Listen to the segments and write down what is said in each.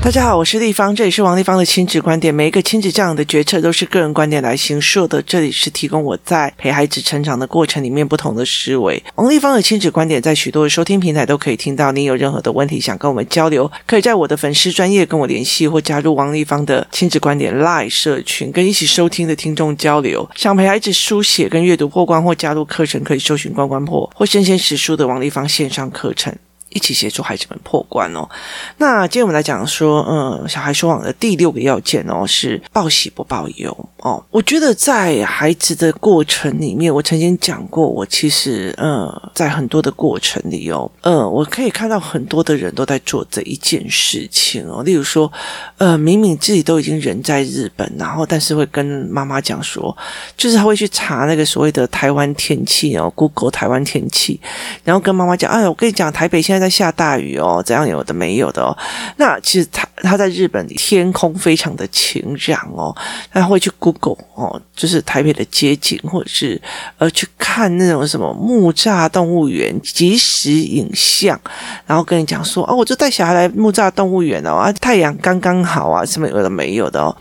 大家好，我是丽芳，这里是王立芳的亲子观点。每一个亲子这样的决策都是个人观点来形塑的。这里是提供我在陪孩子成长的过程里面不同的思维。王立芳的亲子观点在许多的收听平台都可以听到。你有任何的问题想跟我们交流，可以在我的粉丝专业跟我联系，或加入王立芳的亲子观点 Live 社群，跟一起收听的听众交流。想陪孩子书写跟阅读破关，或加入课程，可以搜寻关关破或生鲜时书的王立芳线上课程。一起协助孩子们破关哦。那今天我们来讲说，嗯，小孩说谎的第六个要件哦，是报喜不报忧哦。我觉得在孩子的过程里面，我曾经讲过，我其实，嗯，在很多的过程里哦，嗯，我可以看到很多的人都在做这一件事情哦。例如说，呃，明明自己都已经人在日本，然后但是会跟妈妈讲说，就是他会去查那个所谓的台湾天气哦，Google 台湾天气，然后跟妈妈讲，哎，我跟你讲，台北现在。在下大雨哦，怎样有的没有的哦。那其实他他在日本天空非常的晴朗哦，他会去 Google 哦，就是台北的街景，或者是呃去看那种什么木栅动物园即时影像，然后跟你讲说哦，我就带小孩来木栅动物园哦，啊太阳刚刚好啊，什么有的没有的哦。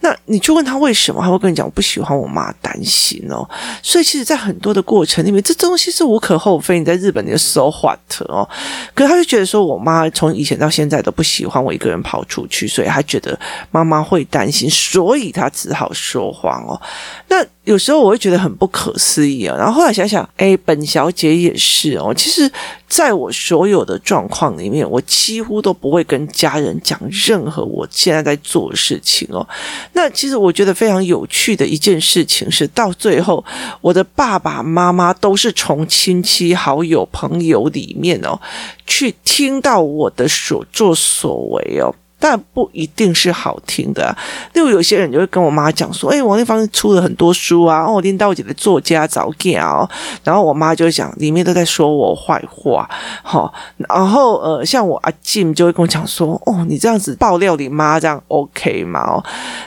那你就问他为什么，他会跟你讲我不喜欢我妈担心哦。所以其实，在很多的过程里面，这东西是无可厚非。你在日本你就 so hot 哦。可是他就觉得说，我妈从以前到现在都不喜欢我一个人跑出去，所以他觉得妈妈会担心，所以他只好说说谎哦。那有时候我会觉得很不可思议啊。然后后来想想，哎，本小姐也是哦。其实，在我所有的状况里面，我几乎都不会跟家人讲任何我现在在做的事情哦。那其实我觉得非常有趣的一件事情是，到最后，我的爸爸妈妈都是从亲戚、好友、朋友里面哦。去听到我的所作所为哦。但不一定是好听的，例如有些人就会跟我妈讲说：“哎，王丽芳出了很多书啊，哦，领导姐的作家早见哦。”然后我妈就会讲，里面都在说我坏话，好，然后呃，像我阿静就会跟我讲说：“哦，你这样子爆料你妈这样 OK 吗？”哦，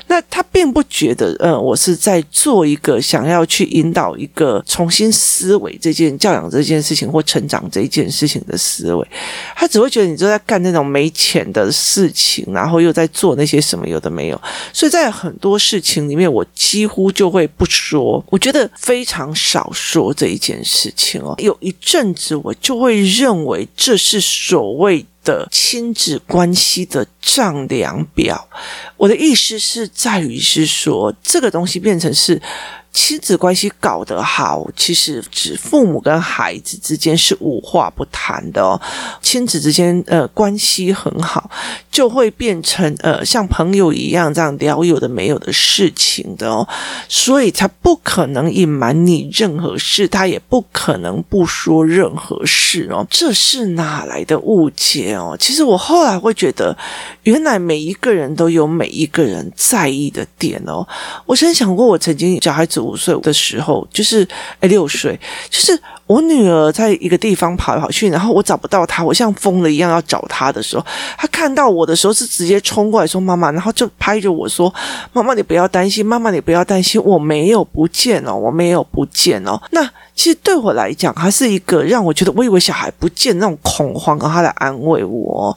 那他并不觉得，嗯，我是在做一个想要去引导一个重新思维这件教养这件事情或成长这一件事情的思维，他只会觉得你就在干那种没钱的事情。然后又在做那些什么有的没有，所以在很多事情里面，我几乎就会不说。我觉得非常少说这一件事情哦。有一阵子，我就会认为这是所谓的亲子关系的丈量表。我的意思是在于是说，这个东西变成是。亲子关系搞得好，其实指父母跟孩子之间是无话不谈的哦。亲子之间呃关系很好，就会变成呃像朋友一样这样聊有的没有的事情的哦。所以他不可能隐瞒你任何事，他也不可能不说任何事哦。这是哪来的误解哦？其实我后来会觉得，原来每一个人都有每一个人在意的点哦。我曾想过，我曾经小孩子。五岁的时候，就是哎六岁，就是我女儿在一个地方跑来跑去，然后我找不到她，我像疯了一样要找她的时候，她看到我的时候是直接冲过来说妈妈，然后就拍着我说妈妈你不要担心，妈妈你不要担心，我没有不见哦，我没有不见哦。那其实对我来讲，还是一个让我觉得我以为小孩不见那种恐慌，然后他来安慰我。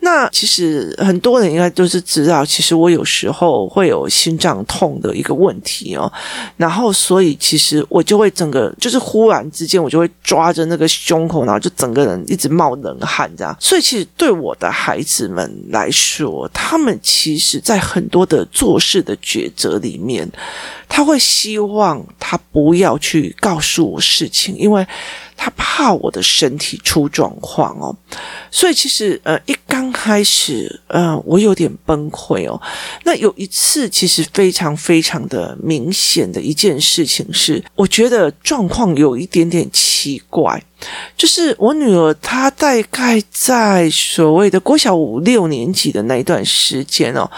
那其实很多人应该都是知道，其实我有时候会有心脏痛的一个问题哦。然后，所以其实我就会整个就是忽然之间，我就会抓着那个胸口，然后就整个人一直冒冷汗这样。所以，其实对我的孩子们来说，他们其实在很多的做事的抉择里面，他会希望他不要去告诉事情，因为。他怕我的身体出状况哦，所以其实呃一刚开始呃我有点崩溃哦。那有一次其实非常非常的明显的一件事情是，我觉得状况有一点点奇怪。就是我女儿，她大概在所谓的国小五六年级的那一段时间哦，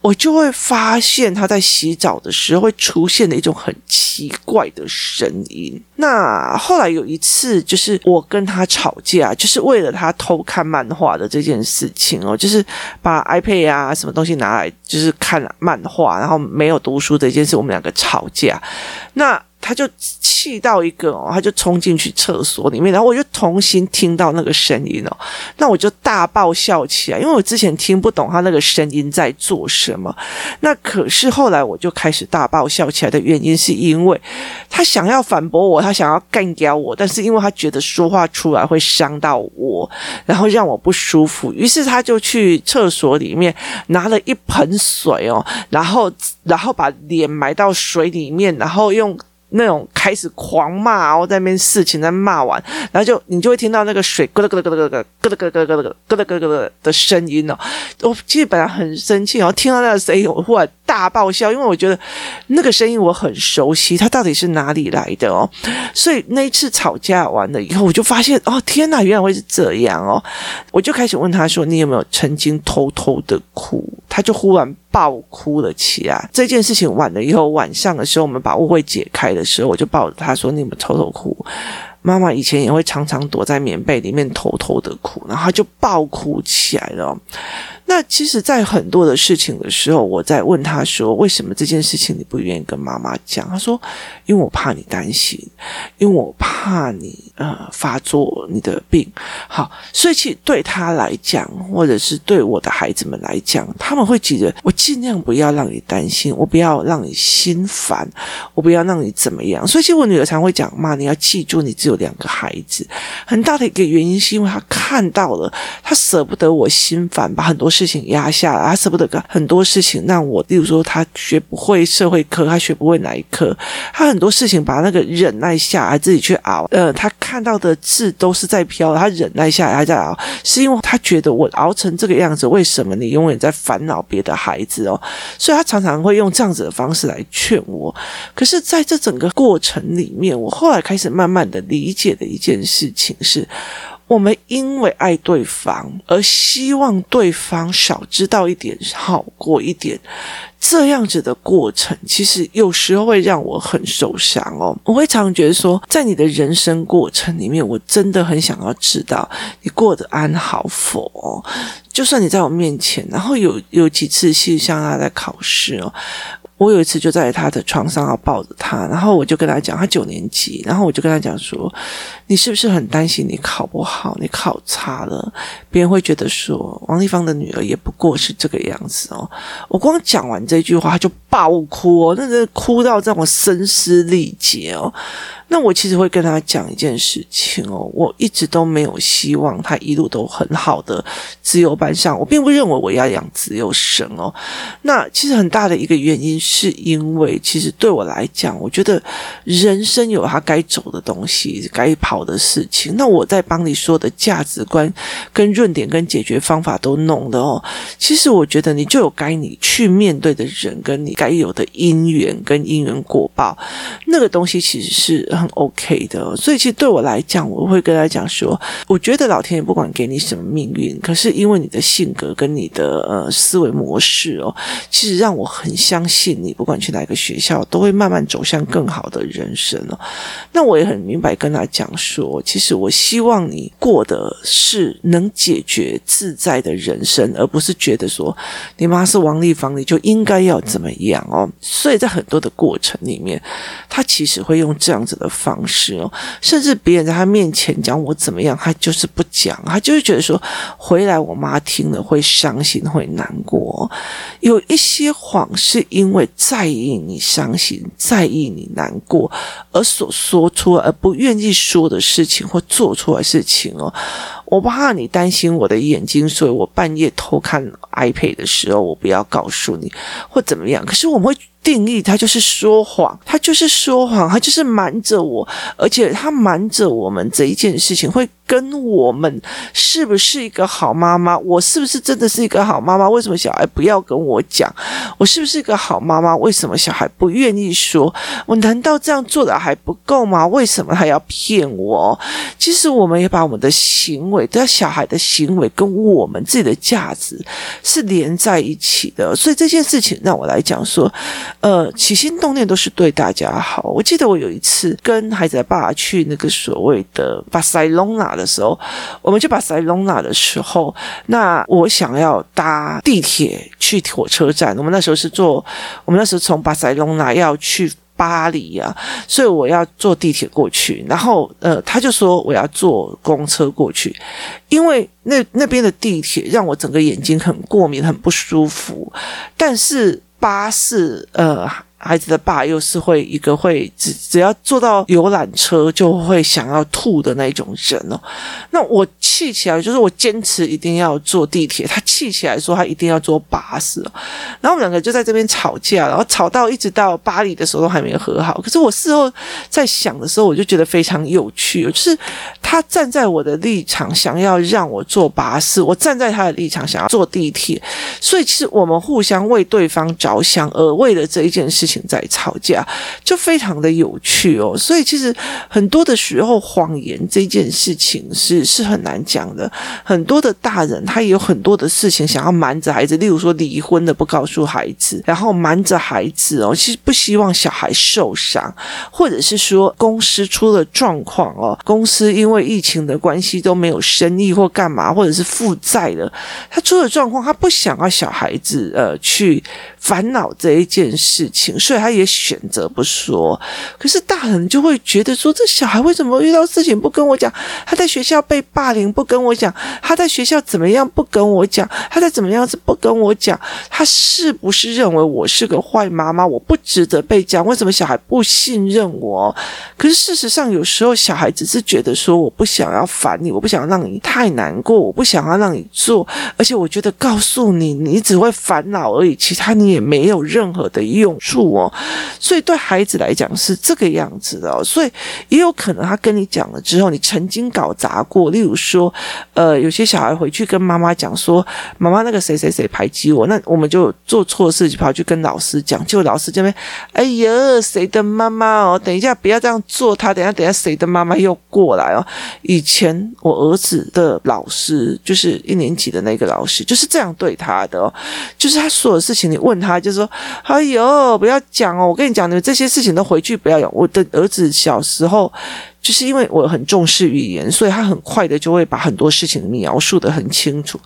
我就会发现她在洗澡的时候会出现的一种很奇怪的声音。那后来有一次，就是我跟她吵架，就是为了她偷看漫画的这件事情哦，就是把 iPad 啊什么东西拿来，就是看漫画，然后没有读书的一件事，我们两个吵架。那他就气到一个哦，他就冲进去厕所里面，然后我就重新听到那个声音哦，那我就大爆笑起来，因为我之前听不懂他那个声音在做什么。那可是后来我就开始大爆笑起来的原因，是因为他想要反驳我，他想要干掉我，但是因为他觉得说话出来会伤到我，然后让我不舒服，于是他就去厕所里面拿了一盆水哦，然后然后把脸埋到水里面，然后用。那种开始狂骂，然后在那边事情在骂完，然后就你就会听到那个水咯咯咯咯咯咯咯咯咯咯咯咯咯咯咯咯的声音哦。我其实本来很生气，然后听到那个声音，我忽然大爆笑，因为我觉得那个声音我很熟悉，他到底是哪里来的哦？所以那一次吵架完了以后，我就发现哦，天哪，原来会是这样哦！我就开始问他说：“你有没有曾经偷偷的哭？”他就忽然爆哭了起来。这件事情完了以后，晚上的时候我们把误会解开的时候，我就抱着他说：“你有没有偷偷哭？”妈妈以前也会常常躲在棉被里面偷偷的哭，然后他就爆哭起来了。那其实，在很多的事情的时候，我在问他说：“为什么这件事情你不愿意跟妈妈讲？”他说：“因为我怕你担心，因为我怕你呃发作你的病。”好，所以其实对他来讲，或者是对我的孩子们来讲，他们会觉得我尽量不要让你担心，我不要让你心烦，我不要让你怎么样。所以，其实我女儿常会讲：“妈，你要记住，你只有两个孩子。”很大的一个原因是因为她看到了，她舍不得我心烦，把很多事。事情压下来，他舍不得干很多事情让我，例如说他学不会社会科，他学不会哪一科，他很多事情把那个忍耐下来，自己去熬。呃，他看到的字都是在飘，他忍耐下来，他在熬，是因为他觉得我熬成这个样子，为什么你永远在烦恼别的孩子哦？所以他常常会用这样子的方式来劝我。可是，在这整个过程里面，我后来开始慢慢的理解的一件事情是。我们因为爱对方而希望对方少知道一点，好过一点，这样子的过程，其实有时候会让我很受伤哦。我会常觉得说，在你的人生过程里面，我真的很想要知道你过得安好否。就算你在我面前，然后有有几次，其实像他在考试哦。我有一次就在他的床上要抱着他，然后我就跟他讲，他九年级，然后我就跟他讲说，你是不是很担心你考不好，你考差了，别人会觉得说王立芳的女儿也不过是这个样子哦。我光讲完这句话，他就爆哭哦，那真的哭到让我声嘶力竭哦。那我其实会跟他讲一件事情哦，我一直都没有希望他一路都很好的自由班上，我并不认为我要养自由生哦。那其实很大的一个原因是因为，其实对我来讲，我觉得人生有他该走的东西，该跑的事情。那我在帮你说的价值观、跟论点、跟解决方法都弄的哦。其实我觉得你就有该你去面对的人，跟你该有的因缘跟因缘果报，那个东西其实是。很 OK 的，所以其实对我来讲，我会跟他讲说，我觉得老天爷不管给你什么命运，可是因为你的性格跟你的呃思维模式哦，其实让我很相信你，不管去哪个学校，都会慢慢走向更好的人生哦。那我也很明白跟他讲说，其实我希望你过的是能解决自在的人生，而不是觉得说你妈是王丽芳，你就应该要怎么样哦。所以在很多的过程里面，他其实会用这样子的。方式哦，甚至别人在他面前讲我怎么样，他就是不讲，他就是觉得说回来我妈听了会伤心会难过。有一些谎是因为在意你伤心，在意你难过而所说出而不愿意说的事情或做出来事情哦。我怕你担心我的眼睛，所以我半夜偷看 iPad 的时候，我不要告诉你或怎么样。可是我们会。定义他就是说谎，他就是说谎，他就是瞒着我，而且他瞒着我们这一件事情会。跟我们是不是一个好妈妈？我是不是真的是一个好妈妈？为什么小孩不要跟我讲？我是不是一个好妈妈？为什么小孩不愿意说？我难道这样做的还不够吗？为什么他要骗我？其实我们也把我们的行为，对小孩的行为跟我们自己的价值是连在一起的。所以这件事情让我来讲说，呃，起心动念都是对大家好。我记得我有一次跟孩子的爸爸去那个所谓的巴塞隆纳的。时候，我们去巴塞隆纳的时候，那我想要搭地铁去火车站。我们那时候是坐，我们那时候从巴塞隆纳要去巴黎啊，所以我要坐地铁过去。然后呃，他就说我要坐公车过去，因为那那边的地铁让我整个眼睛很过敏，很不舒服。但是八四呃。孩子的爸又是会一个会只只要坐到游览车就会想要吐的那种人哦。那我气起来就是我坚持一定要坐地铁，他气起来说他一定要坐巴士哦。然后我们两个就在这边吵架，然后吵到一直到巴黎的时候都还没有和好。可是我事后在想的时候，我就觉得非常有趣，就是他站在我的立场想要让我坐巴士，我站在他的立场想要坐地铁，所以其实我们互相为对方着想，而为了这一件事情。在吵架，就非常的有趣哦。所以其实很多的时候，谎言这件事情是是很难讲的。很多的大人他也有很多的事情想要瞒着孩子，例如说离婚的不告诉孩子，然后瞒着孩子哦，其实不希望小孩受伤，或者是说公司出了状况哦，公司因为疫情的关系都没有生意或干嘛，或者是负债了，他出了状况，他不想要小孩子呃去烦恼这一件事情。所以他也选择不说，可是大人就会觉得说，这小孩为什么遇到事情不跟我讲？他在学校被霸凌不跟我讲？他在学校怎么样不跟我讲？他在怎么样子不跟我讲？他是不是认为我是个坏妈妈？我不值得被讲？为什么小孩不信任我？可是事实上，有时候小孩只是觉得说，我不想要烦你，我不想让你太难过，我不想要让你做，而且我觉得告诉你，你只会烦恼而已，其他你也没有任何的用处哦。所以对孩子来讲是这个样子的哦，所以也有可能他跟你讲了之后，你曾经搞砸过。例如说，呃，有些小孩回去跟妈妈讲说，妈妈那个谁谁谁排挤我，那我们就做错事就跑去跟老师讲，就老师这边，哎呀，谁的妈妈哦，等一下不要这样做，他等下等下谁的妈妈又过来哦。以前我儿子的老师就是一年级的那个老师，就是这样对他的哦，就是他所有事情你问他，就说，哎呦，不要。讲哦，我跟你讲，你们这些事情都回去不要有。我的儿子小时候。就是因为我很重视语言，所以他很快的就会把很多事情描述得很清楚。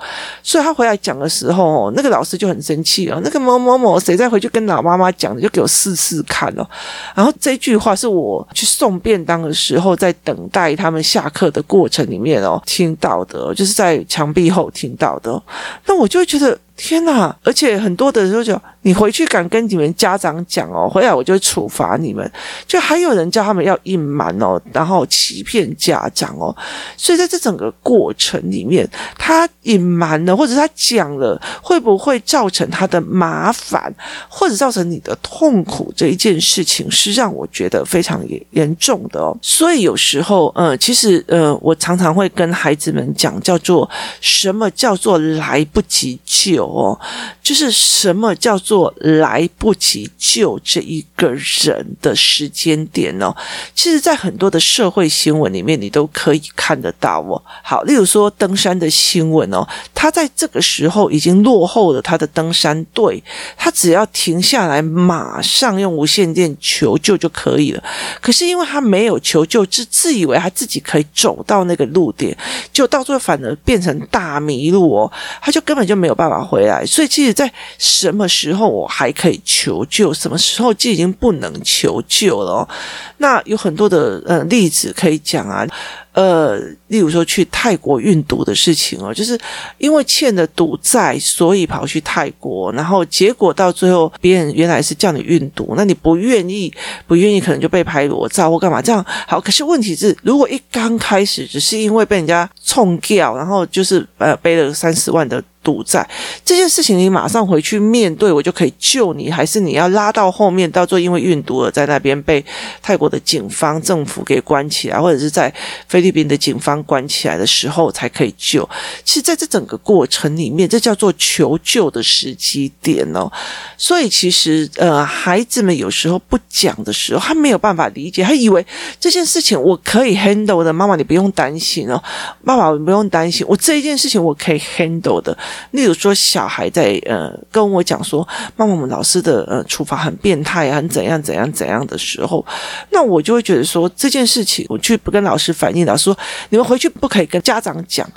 所以他回来讲的时候，那个老师就很生气哦，那个某某某谁再回去跟老妈妈讲的，就给我试试看哦。然后这句话是我去送便当的时候，在等待他们下课的过程里面哦听到的，就是在墙壁后听到的。那我就觉得天哪！而且很多的时候就讲，你回去敢跟你们家长讲哦，回来我就处罚你们。就还有人叫他们要隐瞒哦，然然后欺骗家长哦，所以在这整个过程里面，他隐瞒了，或者他讲了，会不会造成他的麻烦，或者造成你的痛苦？这一件事情是让我觉得非常严严重的哦。所以有时候，呃，其实，呃，我常常会跟孩子们讲，叫做什么叫做来不及救哦，就是什么叫做来不及救这一个人的时间点哦。其实，在很多的。社会新闻里面，你都可以看得到哦。好，例如说登山的新闻哦，他在这个时候已经落后了他的登山队，他只要停下来，马上用无线电求救就可以了。可是因为他没有求救，自自以为他自己可以走到那个路点，就到最后反而变成大迷路哦，他就根本就没有办法回来。所以，其实，在什么时候我还可以求救，什么时候就已经不能求救了哦。那有很多的呃例。例子可以讲啊，呃，例如说去泰国运毒的事情哦，就是因为欠了赌债，所以跑去泰国，然后结果到最后，别人原来是叫你运毒，那你不愿意，不愿意，可能就被拍裸照或干嘛，这样好。可是问题是，如果一刚开始只是因为被人家冲掉，然后就是呃背了三十万的。赌债这件事情，你马上回去面对，我就可以救你，还是你要拉到后面，到最后因为运毒而在那边被泰国的警方政府给关起来，或者是在菲律宾的警方关起来的时候才可以救？其实，在这整个过程里面，这叫做求救的时机点哦。所以，其实呃，孩子们有时候不讲的时候，他没有办法理解，他以为这件事情我可以 handle 的。妈妈，你不用担心哦，爸爸，你不用担心，我这一件事情我可以 handle 的。例如说，小孩在呃跟我讲说，妈妈，我们老师的呃处罚很变态啊，很怎样怎样怎样的时候，那我就会觉得说这件事情，我去不跟老师反映，老师说你们回去不可以跟家长讲。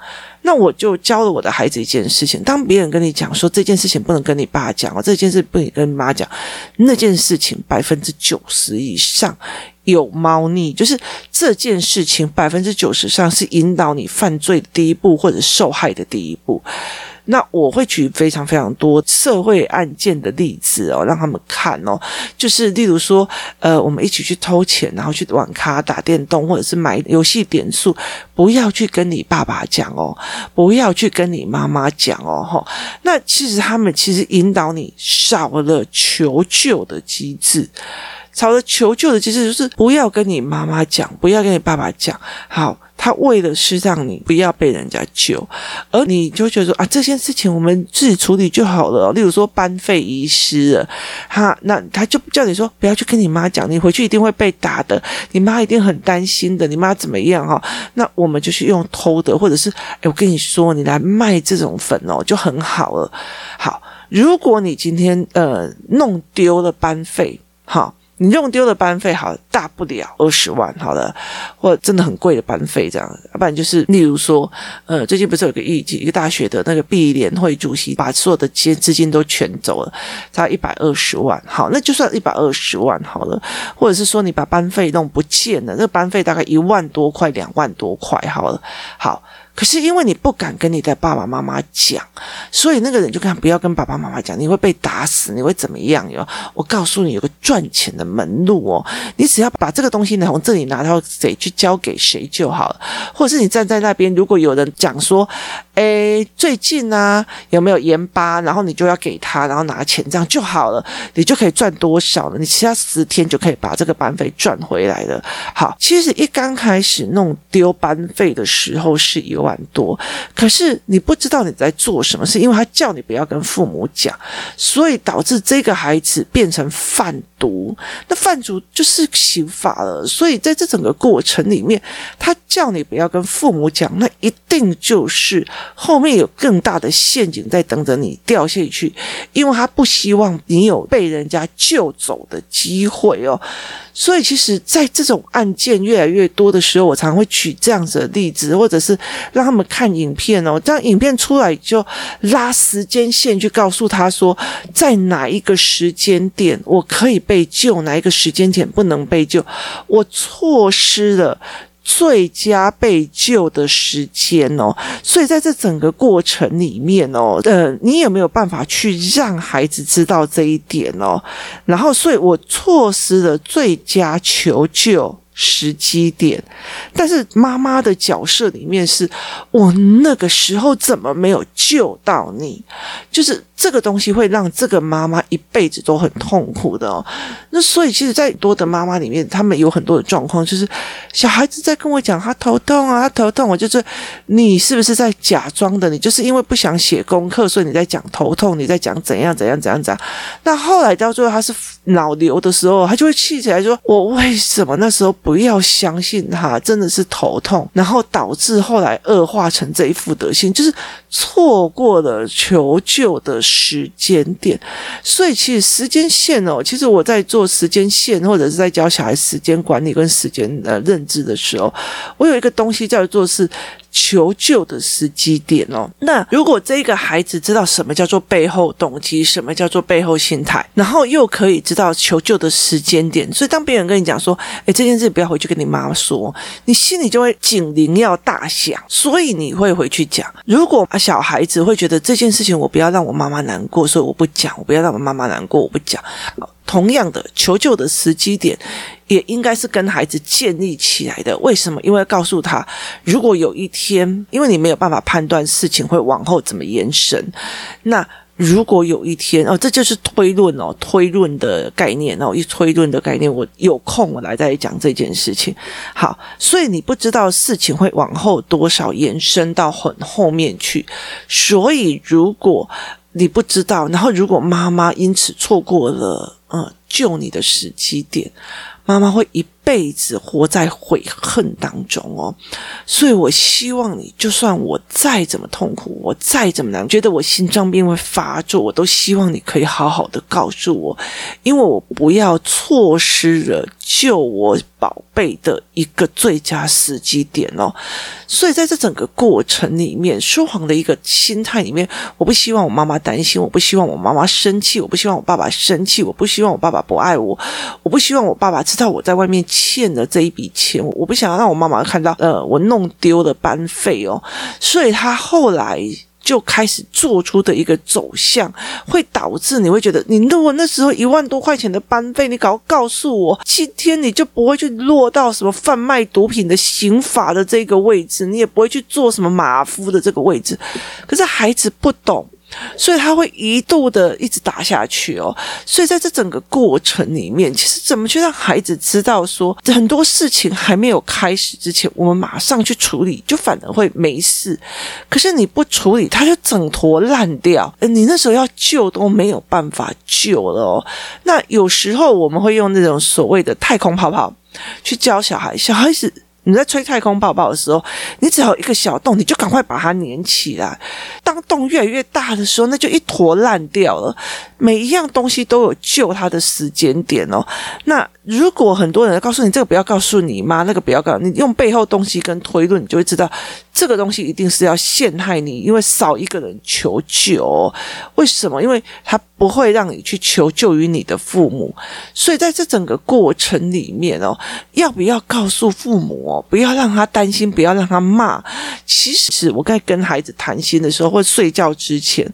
那我就教了我的孩子一件事情：当别人跟你讲说这件事情不能跟你爸讲哦，这件事不能跟你妈讲，那件事情百分之九十以上有猫腻，就是这件事情百分之九十上是引导你犯罪第一步，或者受害的第一步。那我会举非常非常多社会案件的例子哦，让他们看哦，就是例如说，呃，我们一起去偷钱，然后去网咖打电动，或者是买游戏点数，不要去跟你爸爸讲哦，不要去跟你妈妈讲哦，吼。那其实他们其实引导你少了求救的机制，少了求救的机制就是不要跟你妈妈讲，不要跟你爸爸讲，好。他为的是让你不要被人家救，而你就觉得说啊，这件事情我们自己处理就好了。例如说班费遗失了，哈，那他就叫你说不要去跟你妈讲，你回去一定会被打的，你妈一定很担心的，你妈怎么样哈？那我们就去用偷的，或者是哎，我跟你说，你来卖这种粉哦，就很好了。好，如果你今天呃弄丢了班费，好。你用丢了班费，好，大不了二十万，好了，或真的很贵的班费，这样，要不然就是，例如说，呃，最近不是有个议题，一个大学的那个毕联会主席把所有的资资金都全走了，差一百二十万，好，那就算一百二十万好了，或者是说你把班费弄不见了，那个班费大概一万多块，两万多块，好了，好。可是因为你不敢跟你的爸爸妈妈讲，所以那个人就跟他不要跟爸爸妈妈讲，你会被打死，你会怎么样哟？我告诉你，有个赚钱的门路哦，你只要把这个东西呢从这里拿到谁去交给谁就好了，或者是你站在那边，如果有人讲说，诶，最近啊有没有盐巴，然后你就要给他，然后拿钱这样就好了，你就可以赚多少了？你其他十天就可以把这个班费赚回来了。好，其实一刚开始弄丢班费的时候是一万。多，可是你不知道你在做什么事，因为他叫你不要跟父母讲，所以导致这个孩子变成贩毒。那贩毒就是刑法了，所以在这整个过程里面，他叫你不要跟父母讲，那一定就是后面有更大的陷阱在等着你掉下去，因为他不希望你有被人家救走的机会哦。所以，其实，在这种案件越来越多的时候，我常会举这样子的例子，或者是让他们看影片哦。这样影片出来就拉时间线，去告诉他说，在哪一个时间点我可以被救，哪一个时间点不能被救，我错失了。最佳被救的时间哦，所以在这整个过程里面哦，呃，你有没有办法去让孩子知道这一点哦？然后，所以我错失了最佳求救时机点，但是妈妈的角色里面是我那个时候怎么没有救到你？就是这个东西会让这个妈妈一辈子都很痛苦的哦。那所以，其实，在多的妈妈里面，他们有很多的状况，就是小孩子在跟我讲他头痛啊，他头痛，我就是你是不是在假装的？你就是因为不想写功课，所以你在讲头痛，你在讲怎样怎样怎样怎样。那后来到最后他是脑瘤的时候，他就会气起来说：“我为什么那时候？”不要相信他，真的是头痛，然后导致后来恶化成这一副德性，就是错过了求救的时间点。所以其实时间线哦，其实我在做时间线或者是在教小孩时间管理跟时间呃认知的时候，我有一个东西叫做是。求救的时机点哦，那如果这个孩子知道什么叫做背后动机，什么叫做背后心态，然后又可以知道求救的时间点，所以当别人跟你讲说，诶，这件事不要回去跟你妈妈说，你心里就会警铃要大响，所以你会回去讲。如果小孩子会觉得这件事情我不要让我妈妈难过，所以我不讲，我不要让我妈妈难过，我不讲。同样的，求救的时机点也应该是跟孩子建立起来的。为什么？因为告诉他，如果有一天，因为你没有办法判断事情会往后怎么延伸，那如果有一天，哦，这就是推论哦，推论的概念哦，一推论的概念，我有空我来再讲这件事情。好，所以你不知道事情会往后多少延伸到很后面去，所以如果你不知道，然后如果妈妈因此错过了。呃救你的时机点，妈妈会一辈子活在悔恨当中哦。所以我希望你，就算我再怎么痛苦，我再怎么难，觉得我心脏病会发作，我都希望你可以好好的告诉我，因为我不要错失了救我宝贝的一个最佳时机点哦。所以在这整个过程里面，说谎的一个心态里面，我不希望我妈妈担心，我不希望我妈妈生气，我不希望我爸爸生气，我不希望我爸爸不爱我，我不希望我爸爸知道我在外面欠了这一笔钱，我不想要让我妈妈看到，呃，我弄丢了班费哦，所以他后来。就开始做出的一个走向，会导致你会觉得，你如果那时候一万多块钱的班费，你搞告诉我，今天你就不会去落到什么贩卖毒品的刑法的这个位置，你也不会去做什么马夫的这个位置。可是孩子不懂。所以他会一度的一直打下去哦，所以在这整个过程里面，其实怎么去让孩子知道说，很多事情还没有开始之前，我们马上去处理，就反而会没事。可是你不处理，他就整坨烂掉，你那时候要救都没有办法救了哦。那有时候我们会用那种所谓的太空泡泡去教小孩，小孩子。你在吹太空泡泡的时候，你只要一个小洞，你就赶快把它粘起来。当洞越来越大的时候，那就一坨烂掉了。每一样东西都有救它的时间点哦。那如果很多人告诉你这个不要告诉你妈，那个不要告诉你，用背后东西跟推论，你就会知道这个东西一定是要陷害你，因为少一个人求救。为什么？因为他不会让你去求救于你的父母。所以在这整个过程里面哦，要不要告诉父母哦？不要让他担心，不要让他骂。其实我在跟孩子谈心的时候，或睡觉之前，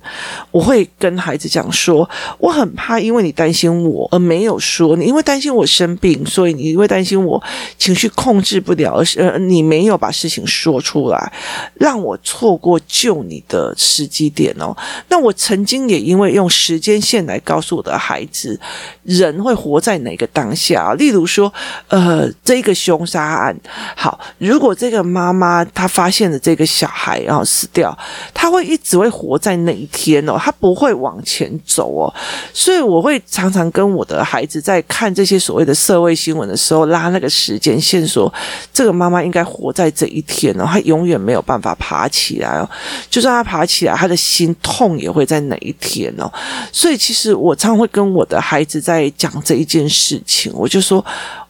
我会跟孩子讲说。我很怕，因为你担心我而没有说你，因为担心我生生病，所以你因为担心我情绪控制不了，而是呃你没有把事情说出来，让我错过救你的时机点哦。那我曾经也因为用时间线来告诉我的孩子，人会活在哪个当下？例如说，呃，这个凶杀案，好，如果这个妈妈她发现了这个小孩然后死掉，她会一直会活在那一天哦，她不会往前走哦。所以我会常常跟我的孩子在看这些所谓的社会新闻的时候，拉那个时间线，索这个妈妈应该活在这一天哦，她永远没有办法爬起来哦，就算她爬起来，她的心痛也会在哪一天哦。所以其实我常会跟我的孩子在讲这一件事情，我就说。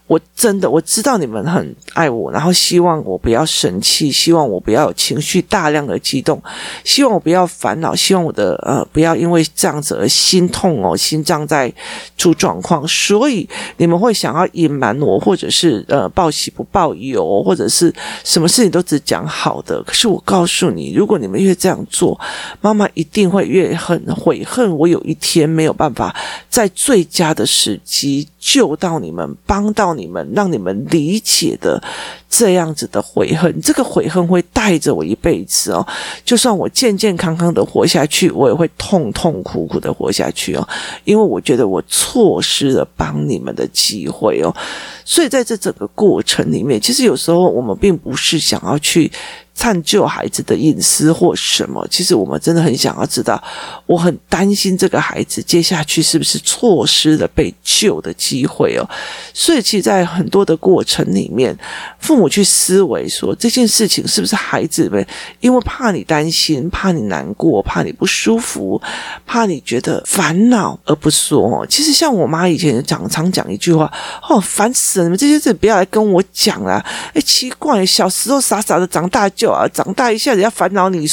我真的我知道你们很爱我，然后希望我不要生气，希望我不要有情绪大量的激动，希望我不要烦恼，希望我的呃不要因为这样子而心痛哦，心脏在出状况，所以你们会想要隐瞒我，或者是呃报喜不报忧，或者是什么事情都只讲好的。可是我告诉你，如果你们越这样做，妈妈一定会越很悔恨。我有一天没有办法在最佳的时机救到你们，帮到。你们让你们理解的这样子的悔恨，这个悔恨会带着我一辈子哦。就算我健健康康的活下去，我也会痛痛苦苦的活下去哦。因为我觉得我错失了帮你们的机会哦。所以在这整个过程里面，其实有时候我们并不是想要去。探究孩子的隐私或什么，其实我们真的很想要知道。我很担心这个孩子接下去是不是错失了被救的机会哦。所以，其实，在很多的过程里面，父母去思维说这件事情是不是孩子们因为怕你担心、怕你难过、怕你不舒服、怕你觉得烦恼而不说。其实，像我妈以前常常讲一句话：“哦，烦死了！你们这些事不要来跟我讲了。”哎，奇怪，小时候傻傻的，长大就。啊！长大一下子要烦恼你，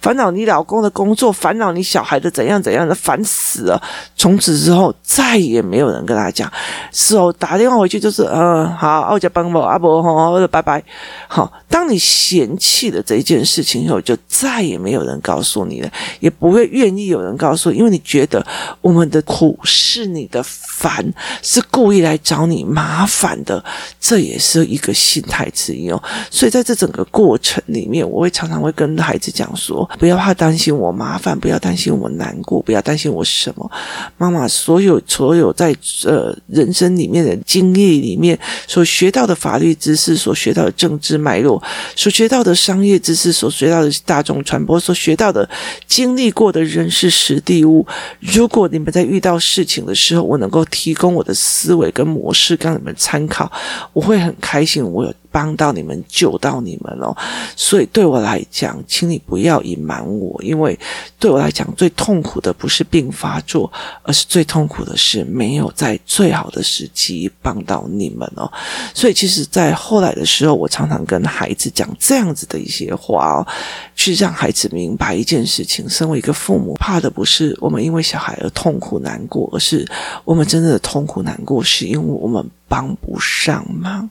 烦恼你老公的工作，烦恼你小孩的怎样怎样的，烦死了。从此之后，再也没有人跟他讲。是哦，打电话回去就是，嗯，好，我叫帮我阿伯，好，我说拜拜。好，当你嫌弃了这一件事情以后，就再也没有人告诉你了，也不会愿意有人告诉，因为你觉得我们的苦是你的烦，是故意来找你麻烦的，这也是一个心态之一哦。所以在这整个过程。里面，我会常常会跟孩子讲说：不要怕担心我麻烦，不要担心我难过，不要担心我什么。妈妈所有所有在呃人生里面的经历里面所学到的法律知识，所学到的政治脉络，所学到的商业知识，所学到的大众传播，所学到的经历过的人事实地物。如果你们在遇到事情的时候，我能够提供我的思维跟模式，让你们参考，我会很开心。我有。帮到你们，救到你们了，所以对我来讲，请你不要隐瞒我，因为对我来讲，最痛苦的不是病发作，而是最痛苦的是没有在最好的时机帮到你们哦。所以，其实，在后来的时候，我常常跟孩子讲这样子的一些话哦，去让孩子明白一件事情：身为一个父母，怕的不是我们因为小孩而痛苦难过，而是我们真正的痛苦难过，是因为我们。帮不上忙，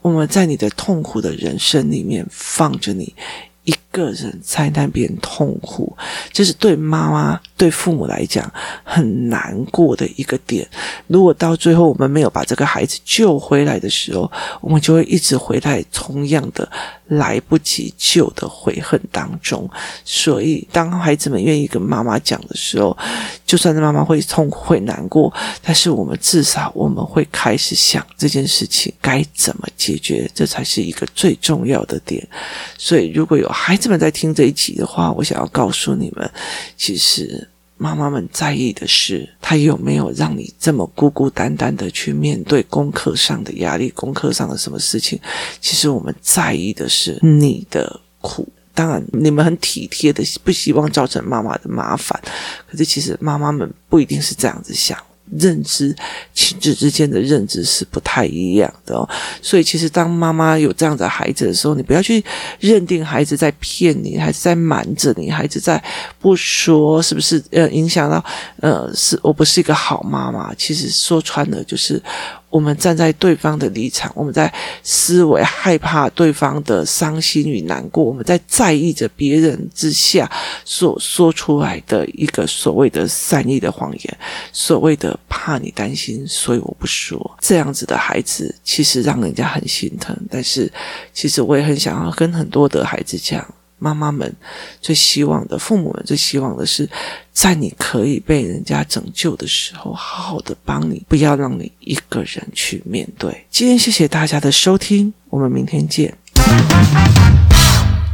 我们在你的痛苦的人生里面放着你一个人在那边痛苦，这是对妈妈、对父母来讲很难过的一个点。如果到最后我们没有把这个孩子救回来的时候，我们就会一直回来同样的。来不及救的悔恨当中，所以当孩子们愿意跟妈妈讲的时候，就算是妈妈会痛苦、会难过，但是我们至少我们会开始想这件事情该怎么解决，这才是一个最重要的点。所以，如果有孩子们在听这一集的话，我想要告诉你们，其实。妈妈们在意的是，他有没有让你这么孤孤单单的去面对功课上的压力，功课上的什么事情？其实我们在意的是你的苦。当然，你们很体贴的，不希望造成妈妈的麻烦。可是，其实妈妈们不一定是这样子想。认知，亲子之间的认知是不太一样的哦，所以其实当妈妈有这样的孩子的时候，你不要去认定孩子在骗你，孩子在瞒着你，孩子在不说，是不是？呃，影响到，呃，是我不是一个好妈妈。其实说穿了就是。我们站在对方的立场，我们在思维害怕对方的伤心与难过，我们在在意着别人之下所说出来的一个所谓的善意的谎言，所谓的怕你担心，所以我不说。这样子的孩子其实让人家很心疼，但是其实我也很想要跟很多的孩子讲。妈妈们最希望的，父母们最希望的是，在你可以被人家拯救的时候，好好的帮你，不要让你一个人去面对。今天谢谢大家的收听，我们明天见。